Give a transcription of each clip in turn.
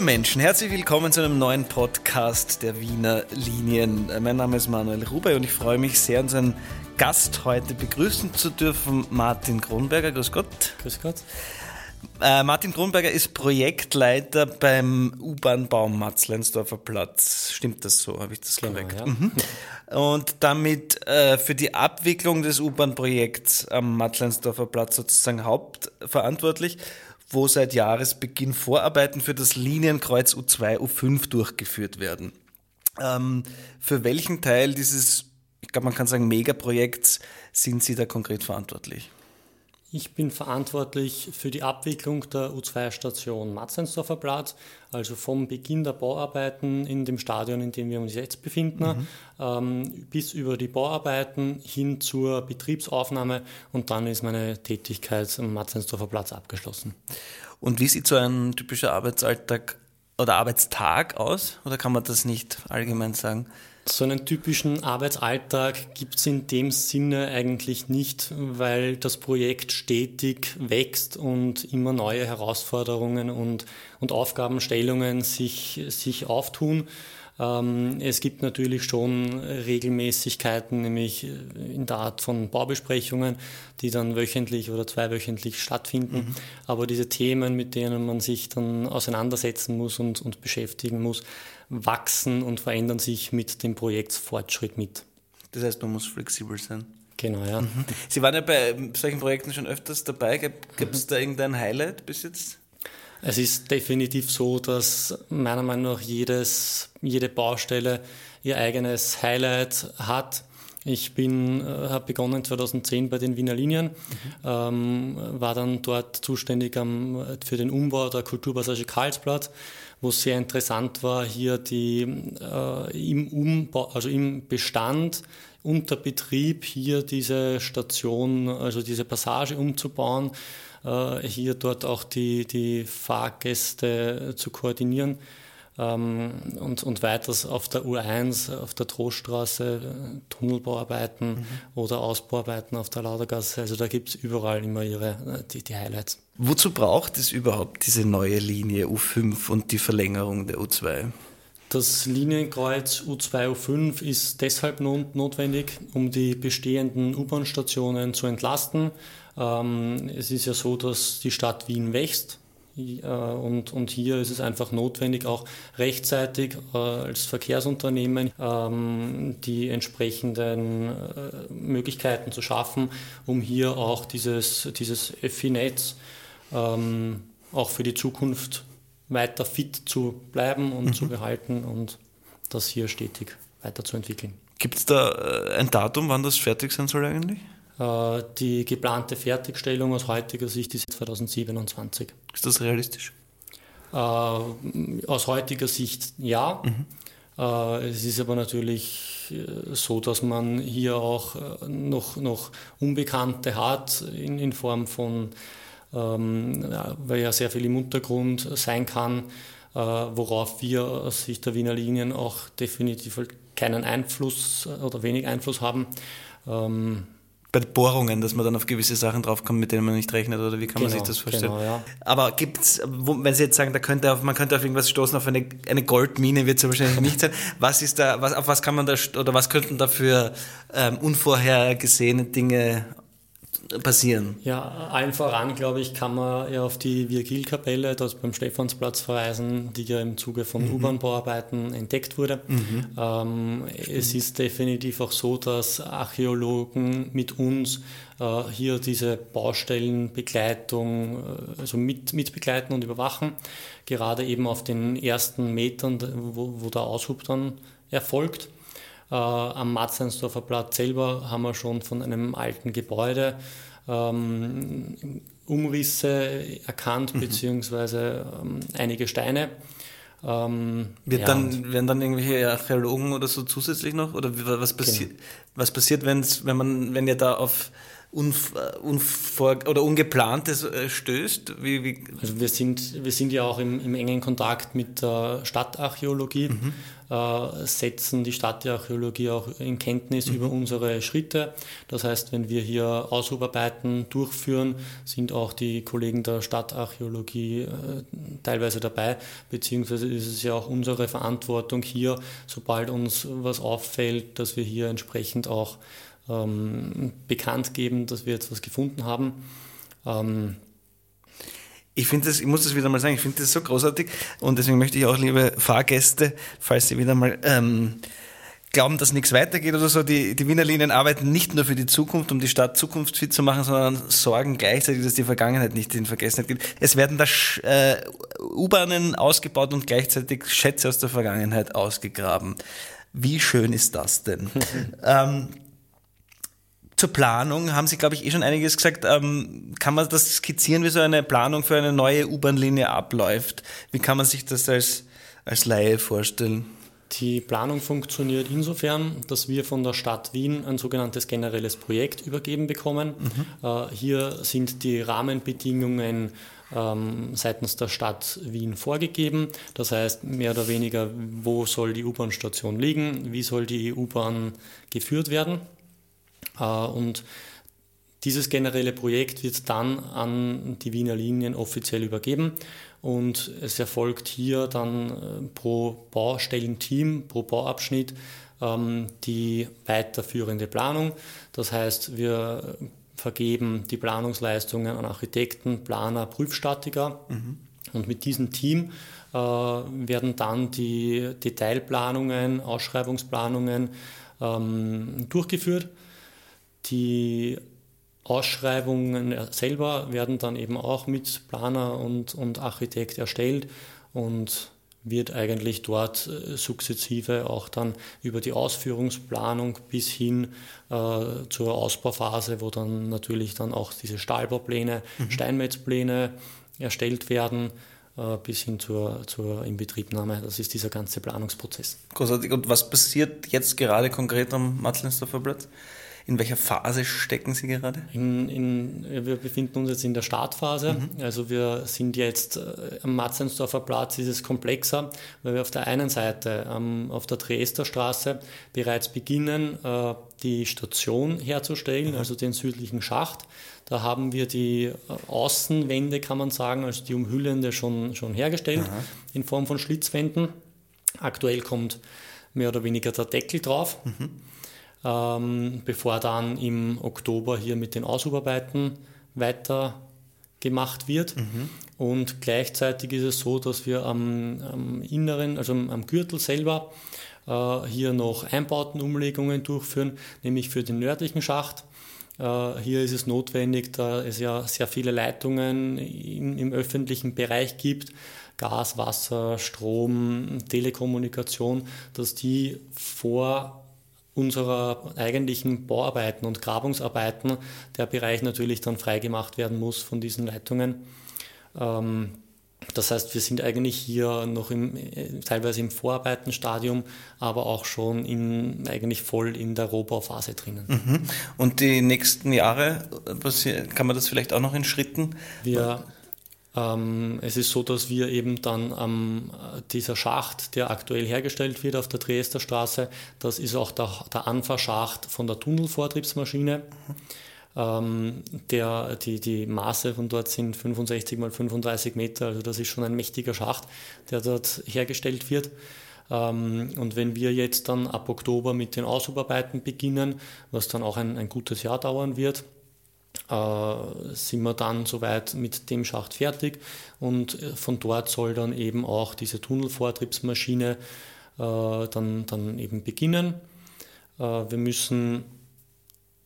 Liebe Menschen, herzlich willkommen zu einem neuen Podcast der Wiener Linien. Mein Name ist Manuel Rubey und ich freue mich sehr, unseren Gast heute begrüßen zu dürfen, Martin Kronberger. Grüß Gott. Grüß Gott. Äh, Martin Kronberger ist Projektleiter beim U-Bahn-Bau Matzleinsdorfer Platz. Stimmt das so? Habe ich das genau, korrekt? Ja. Mhm. Und damit äh, für die Abwicklung des U-Bahn-Projekts am Matzleinsdorfer Platz sozusagen hauptverantwortlich wo seit Jahresbeginn Vorarbeiten für das Linienkreuz U2, U5 durchgeführt werden. Ähm, für welchen Teil dieses, ich glaube, man kann sagen, Megaprojekts sind Sie da konkret verantwortlich? Ich bin verantwortlich für die Abwicklung der U2-Station Matzensdorfer Platz, also vom Beginn der Bauarbeiten in dem Stadion, in dem wir uns jetzt befinden, mhm. ähm, bis über die Bauarbeiten hin zur Betriebsaufnahme und dann ist meine Tätigkeit am Matzensdorfer Platz abgeschlossen. Und wie sieht so ein typischer Arbeitsalltag oder Arbeitstag aus? Oder kann man das nicht allgemein sagen? So einen typischen Arbeitsalltag gibt es in dem Sinne eigentlich nicht, weil das Projekt stetig wächst und immer neue Herausforderungen und, und Aufgabenstellungen sich, sich auftun. Ähm, es gibt natürlich schon Regelmäßigkeiten, nämlich in der Art von Baubesprechungen, die dann wöchentlich oder zweiwöchentlich stattfinden. Mhm. Aber diese Themen, mit denen man sich dann auseinandersetzen muss und, und beschäftigen muss, wachsen und verändern sich mit dem Projektsfortschritt mit. Das heißt, man muss flexibel sein. Genau, ja. Mhm. Sie waren ja bei solchen Projekten schon öfters dabei. Gibt es mhm. da irgendein Highlight bis jetzt? Es ist definitiv so, dass meiner Meinung nach jedes, jede Baustelle ihr eigenes Highlight hat. Ich bin, äh, habe begonnen 2010 bei den Wiener Linien, mhm. ähm, war dann dort zuständig am, für den Umbau der Kulturpassage Karlsplatz, wo es sehr interessant war, hier die äh, im Umbau, also im Bestand unter Betrieb hier diese Station, also diese Passage umzubauen, äh, hier dort auch die, die Fahrgäste zu koordinieren. Ähm, und, und weiters auf der U1, auf der Troststraße, Tunnelbauarbeiten mhm. oder Ausbauarbeiten auf der Laudergasse. Also da gibt es überall immer ihre, die, die Highlights. Wozu braucht es überhaupt diese neue Linie U5 und die Verlängerung der U2? Das Linienkreuz U2, U5 ist deshalb notwendig, um die bestehenden U-Bahn-Stationen zu entlasten. Ähm, es ist ja so, dass die Stadt Wien wächst äh, und, und hier ist es einfach notwendig, auch rechtzeitig äh, als Verkehrsunternehmen ähm, die entsprechenden äh, Möglichkeiten zu schaffen, um hier auch dieses, dieses Öffi-Netz ähm, auch für die Zukunft weiter fit zu bleiben und mhm. zu behalten und das hier stetig weiterzuentwickeln. Gibt es da ein Datum, wann das fertig sein soll eigentlich? Äh, die geplante Fertigstellung aus heutiger Sicht ist 2027. Ist das realistisch? Äh, aus heutiger Sicht ja. Mhm. Äh, es ist aber natürlich so, dass man hier auch noch, noch Unbekannte hat in, in Form von, ähm, weil ja sehr viel im Untergrund sein kann, worauf wir aus Sicht der Wiener Linien auch definitiv keinen Einfluss oder wenig Einfluss haben. Ähm, bei Bohrungen, dass man dann auf gewisse Sachen draufkommt, mit denen man nicht rechnet, oder wie kann genau, man sich das vorstellen? Genau, ja. Aber gibt's, wenn Sie jetzt sagen, da könnte auf, man könnte auf irgendwas stoßen, auf eine, eine Goldmine wird es ja wahrscheinlich nicht sein. Was ist da, was, auf was kann man da, oder was könnten da für ähm, unvorhergesehene Dinge passieren? Ja, allen voran, glaube ich, kann man ja auf die Virgilkapelle dort beim Stephansplatz verweisen, die ja im Zuge von mhm. U-Bahn-Bauarbeiten entdeckt wurde. Mhm. Ähm, es ist definitiv auch so, dass Archäologen mit uns äh, hier diese Baustellenbegleitung, äh, also mit, mit begleiten und überwachen, gerade eben auf den ersten Metern, wo, wo der Aushub dann erfolgt. Äh, am Matzleinsdorfer Platz selber haben wir schon von einem alten Gebäude ähm, Umrisse erkannt, mhm. beziehungsweise ähm, einige Steine. Ähm, Wird ja, dann, werden dann irgendwelche Archäologen oder so zusätzlich noch? Oder was, passi genau. was passiert, wenn's, wenn man, wenn ihr da auf unvor oder Ungeplantes äh, stößt? Wie, wie? Also wir sind, wir sind ja auch im, im engen Kontakt mit der Stadtarchäologie, mhm. Äh, setzen die Stadtarchäologie auch in Kenntnis mhm. über unsere Schritte. Das heißt, wenn wir hier Aushubarbeiten durchführen, sind auch die Kollegen der Stadtarchäologie äh, teilweise dabei, beziehungsweise ist es ja auch unsere Verantwortung hier, sobald uns was auffällt, dass wir hier entsprechend auch ähm, bekannt geben, dass wir jetzt was gefunden haben. Ähm, ich finde das, ich muss das wieder mal sagen, ich finde das so großartig und deswegen möchte ich auch, liebe Fahrgäste, falls Sie wieder mal ähm, glauben, dass nichts weitergeht oder so, die, die Wiener Linien arbeiten nicht nur für die Zukunft, um die Stadt zukunftsfit zu machen, sondern sorgen gleichzeitig, dass die Vergangenheit nicht in Vergessenheit geht. Es werden da äh, U-Bahnen ausgebaut und gleichzeitig Schätze aus der Vergangenheit ausgegraben. Wie schön ist das denn? ähm, zur Planung haben Sie, glaube ich, eh schon einiges gesagt. Ähm, kann man das skizzieren, wie so eine Planung für eine neue U-Bahn-Linie abläuft? Wie kann man sich das als, als Laie vorstellen? Die Planung funktioniert insofern, dass wir von der Stadt Wien ein sogenanntes generelles Projekt übergeben bekommen. Mhm. Äh, hier sind die Rahmenbedingungen ähm, seitens der Stadt Wien vorgegeben. Das heißt, mehr oder weniger, wo soll die U-Bahn-Station liegen, wie soll die U-Bahn geführt werden. Äh, und dieses generelle Projekt wird dann an die Wiener Linien offiziell übergeben und es erfolgt hier dann äh, pro Baustellenteam, pro Bauabschnitt ähm, die weiterführende Planung. Das heißt, wir vergeben die Planungsleistungen an Architekten, Planer, Prüfstatiker mhm. und mit diesem Team äh, werden dann die Detailplanungen, Ausschreibungsplanungen ähm, durchgeführt die Ausschreibungen selber werden dann eben auch mit Planer und, und Architekt erstellt und wird eigentlich dort äh, sukzessive auch dann über die Ausführungsplanung bis hin äh, zur Ausbauphase, wo dann natürlich dann auch diese Stahlbaupläne, mhm. Steinmetzpläne erstellt werden, äh, bis hin zur, zur Inbetriebnahme. Das ist dieser ganze Planungsprozess. Großartig. Und was passiert jetzt gerade konkret am Matzlensdorfer Platz? In welcher Phase stecken Sie gerade? In, in, wir befinden uns jetzt in der Startphase. Mhm. Also wir sind jetzt äh, am Matzensdorfer Platz, ist es komplexer, weil wir auf der einen Seite ähm, auf der Dresdner Straße bereits beginnen, äh, die Station herzustellen, mhm. also den südlichen Schacht. Da haben wir die äh, Außenwände, kann man sagen, also die umhüllende schon, schon hergestellt mhm. in Form von Schlitzwänden. Aktuell kommt mehr oder weniger der Deckel drauf. Mhm ähm, bevor dann im Oktober hier mit den Ausüberarbeiten weiter gemacht wird. Mhm. Und gleichzeitig ist es so, dass wir am, am Inneren, also am, am Gürtel selber, äh, hier noch Einbautenumlegungen durchführen, nämlich für den nördlichen Schacht. Äh, hier ist es notwendig, da es ja sehr viele Leitungen in, im öffentlichen Bereich gibt, Gas, Wasser, Strom, Telekommunikation, dass die vor unserer eigentlichen Bauarbeiten und Grabungsarbeiten der Bereich natürlich dann freigemacht werden muss von diesen Leitungen. Ähm, das heißt, wir sind eigentlich hier noch im, teilweise im Vorarbeitenstadium, aber auch schon in, eigentlich voll in der Rohbauphase drinnen. Mhm. Und die nächsten Jahre, kann man das vielleicht auch noch in Schritten? Wir ähm, es ist so, dass wir eben dann ähm, dieser Schacht, der aktuell hergestellt wird auf der Dresdner Straße, das ist auch der, der Anfahrschacht von der Tunnelvortriebsmaschine. Ähm, der, die, die Maße von dort sind 65 mal 35 Meter, also das ist schon ein mächtiger Schacht, der dort hergestellt wird. Ähm, und wenn wir jetzt dann ab Oktober mit den Ausübarbeiten beginnen, was dann auch ein, ein gutes Jahr dauern wird, sind wir dann soweit mit dem Schacht fertig und äh, von dort soll dann eben auch diese Tunnelvortriebsmaschine äh, dann, dann eben beginnen. Äh, wir müssen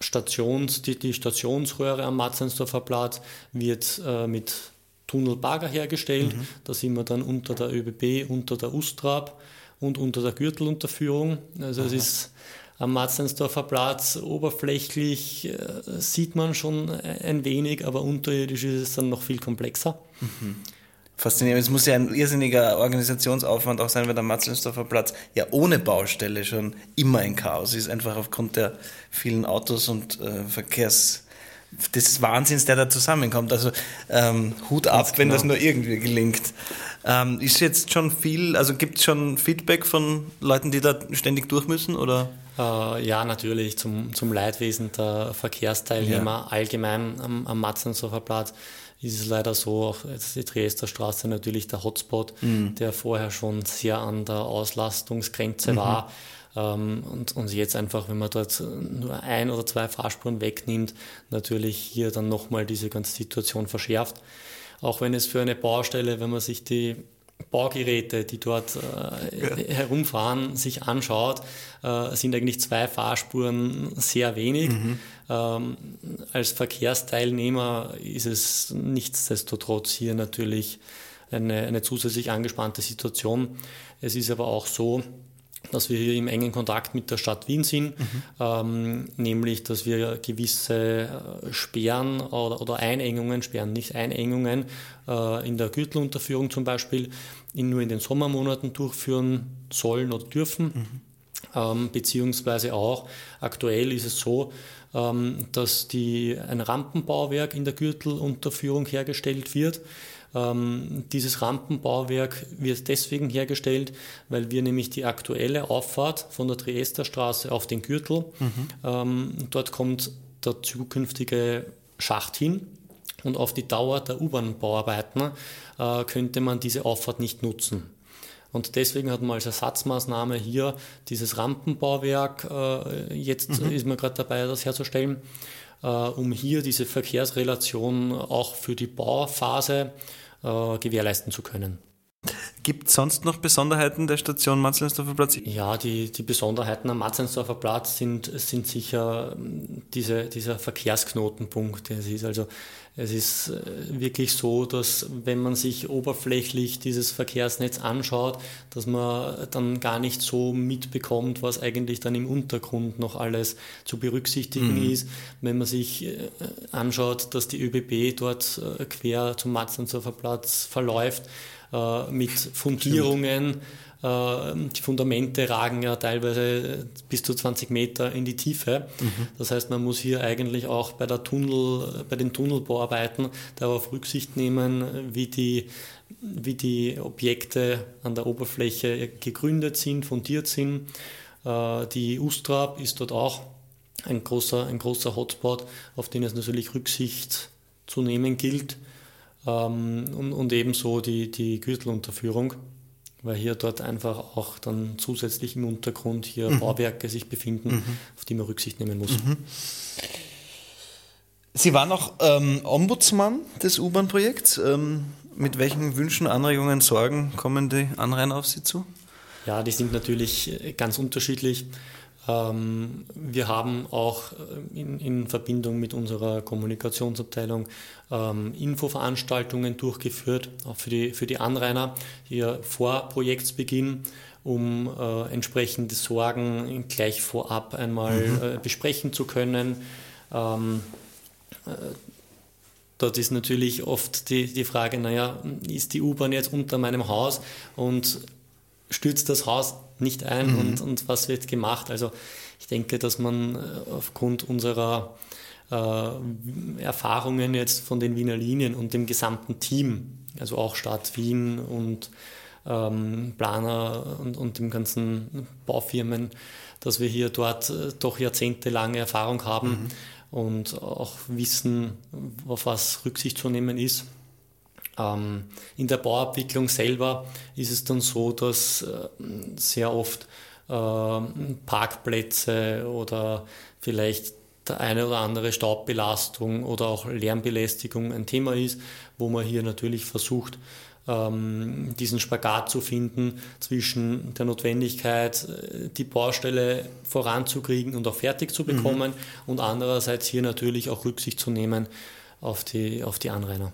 Stations, die, die Stationsröhre am Matzensdorfer Platz wird äh, mit Tunnelbagger hergestellt. Mhm. Da sind wir dann unter der ÖBB, unter der Ustrab und unter der Gürtelunterführung. Also Aha. es ist am Matzensdorfer Platz oberflächlich äh, sieht man schon ein wenig, aber unterirdisch ist es dann noch viel komplexer. Mhm. Faszinierend. Es muss ja ein irrsinniger Organisationsaufwand auch sein, weil der Matzelsdorfer Platz ja ohne Baustelle schon immer ein Chaos ist, einfach aufgrund der vielen Autos und äh, Verkehrs des Wahnsinns, der da zusammenkommt. Also ähm, Hut ab, genau. wenn das nur irgendwie gelingt. Ähm, ist jetzt schon viel, also gibt es schon Feedback von Leuten, die da ständig durch müssen? Oder? Äh, ja, natürlich, zum, zum Leidwesen der Verkehrsteilnehmer ja. allgemein am, am Matzensdorfer Platz ist es leider so, auch jetzt die Dresdner Straße natürlich der Hotspot, mhm. der vorher schon sehr an der Auslastungsgrenze mhm. war. Ähm, und, und jetzt einfach, wenn man dort nur ein oder zwei Fahrspuren wegnimmt, natürlich hier dann nochmal diese ganze Situation verschärft. Auch wenn es für eine Baustelle, wenn man sich die Baugeräte, die dort äh, ja. herumfahren, sich anschaut, äh, sind eigentlich zwei Fahrspuren sehr wenig. Mhm. Ähm, als Verkehrsteilnehmer ist es nichtsdestotrotz hier natürlich eine, eine zusätzlich angespannte Situation. Es ist aber auch so, dass wir hier im engen Kontakt mit der Stadt Wien sind, mhm. ähm, nämlich dass wir gewisse äh, Sperren oder, oder Einengungen, Sperren nicht Einengungen, äh, in der Gürtelunterführung zum Beispiel in, nur in den Sommermonaten durchführen sollen oder dürfen. Mhm. Ähm, beziehungsweise auch aktuell ist es so, ähm, dass die, ein Rampenbauwerk in der Gürtelunterführung hergestellt wird. Ähm, dieses Rampenbauwerk wird deswegen hergestellt, weil wir nämlich die aktuelle Auffahrt von der Triesterstraße auf den Gürtel, mhm. ähm, dort kommt der zukünftige Schacht hin und auf die Dauer der U-Bahn-Bauarbeiten äh, könnte man diese Auffahrt nicht nutzen. Und deswegen hat man als Ersatzmaßnahme hier dieses Rampenbauwerk, äh, jetzt mhm. ist man gerade dabei, das herzustellen, äh, um hier diese Verkehrsrelation auch für die Bauphase gewährleisten zu können. Gibt es sonst noch Besonderheiten der Station Matzleinsdorfer Platz? Ja, die, die Besonderheiten am Matzleinsdorfer Platz sind, sind sicher ähm, diese, dieser Verkehrsknotenpunkt. Es ist also es ist äh, wirklich so, dass wenn man sich oberflächlich dieses Verkehrsnetz anschaut, dass man dann gar nicht so mitbekommt, was eigentlich dann im Untergrund noch alles zu berücksichtigen mhm. ist. Wenn man sich äh, anschaut, dass die ÖBB dort äh, quer zum Matzleinsdorfer Platz verläuft, mit Fundierungen. Ähm, die Fundamente ragen ja teilweise bis zu 20 Meter in die Tiefe. Mhm. Das heißt, man muss hier eigentlich auch bei, der Tunnel, bei den Tunnelbauarbeiten darauf Rücksicht nehmen, wie die, wie die Objekte an der Oberfläche gegründet sind, fundiert sind. Äh, die Ustrab ist dort auch ein großer, ein großer Hotspot, auf den es natürlich Rücksicht zu nehmen gilt. Ähm, und, und ebenso die, die Gürtelunterführung weil hier dort einfach auch dann zusätzlich im Untergrund hier mhm. Bauwerke sich befinden, mhm. auf die man Rücksicht nehmen muss. Mhm. Sie waren auch ähm, Ombudsmann des U-Bahn-Projekts. Ähm, mit welchen Wünschen, Anregungen, Sorgen kommen die Anrainer auf Sie zu? Ja, die sind natürlich ganz unterschiedlich. Ähm, wir haben auch äh, in, in, Verbindung mit unserer Kommunikationsabteilung ähm, Infoveranstaltungen durchgeführt, auch für die, für die Anrainer hier vor Projektsbeginn, um äh, entsprechende Sorgen gleich vorab einmal mhm. äh, besprechen zu können. Ähm, äh, Dort ist natürlich oft die, die Frage, naja, ist die U-Bahn jetzt unter meinem Haus und stürzt das Haus nicht ein mhm. und, und was wird gemacht. Also ich denke, dass man äh, aufgrund unserer äh, Erfahrungen jetzt von den Wiener Linien und dem gesamten Team, also auch Stadt Wien und ähm, Planer und, und dem ganzen Baufirmen, dass wir hier dort äh, doch jahrzehntelange Erfahrung haben mhm. und auch wissen, auf was Rücksicht zu nehmen ist. Ähm, in der Bauabwicklung selber ist es dann so, dass äh, sehr oft äh, Parkplätze oder vielleicht der eine oder andere Staubbelastung oder auch Lärmbelästigung ein Thema ist, wo man hier natürlich versucht, ähm, diesen Spagat zu finden zwischen der Notwendigkeit, äh, die Baustelle voranzukriegen und auch fertig zu bekommen mhm. und andererseits hier natürlich auch Rücksicht zu nehmen auf die, auf die Anrainer.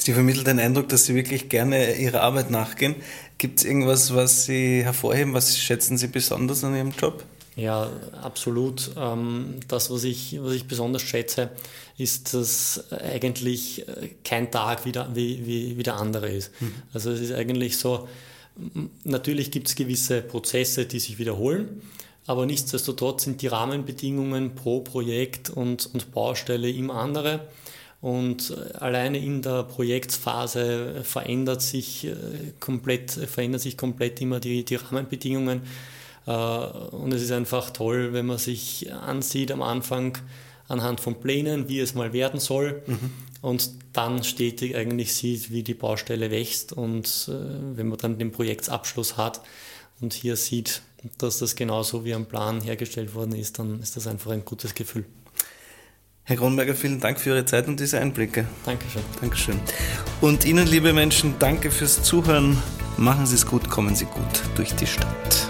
Sie vermittelt den Eindruck, dass Sie wirklich gerne Ihrer Arbeit nachgehen. Gibt es irgendwas, was Sie hervorheben? Was schätzen Sie besonders an Ihrem Job? Ja, absolut. Ähm, das, was ich, was ich besonders schätze, ist, dass eigentlich kein Tag wie der, wie, wie, wie der andere ist. Mhm. Also es ist eigentlich so, natürlich gibt es gewisse Prozesse, die sich wiederholen. aber nichtsdestotrotz sind die Rahmenbedingungen pro Projekt und, und Baustelle immer andere. Und äh, alleine in der Projektphase verändert sich äh, komplett, verändern sich komplett immer die, die Rahmenbedingungen. Äh, und es ist einfach toll, wenn man sich ansieht am Anfang anhand von Plänen, wie es mal werden soll. Mhm. Und dann stetig eigentlich sieht, wie die Baustelle wächst. Und wenn man dann den Projektsabschluss hat und hier sieht, dass das genauso wie am Plan hergestellt worden ist, dann ist das einfach ein gutes Gefühl. Herr Kronberger, vielen Dank für Ihre Zeit und diese Einblicke. Dankeschön. Dankeschön. Und Ihnen, liebe Menschen, danke fürs Zuhören. Machen Sie es gut, kommen Sie gut durch die Stadt.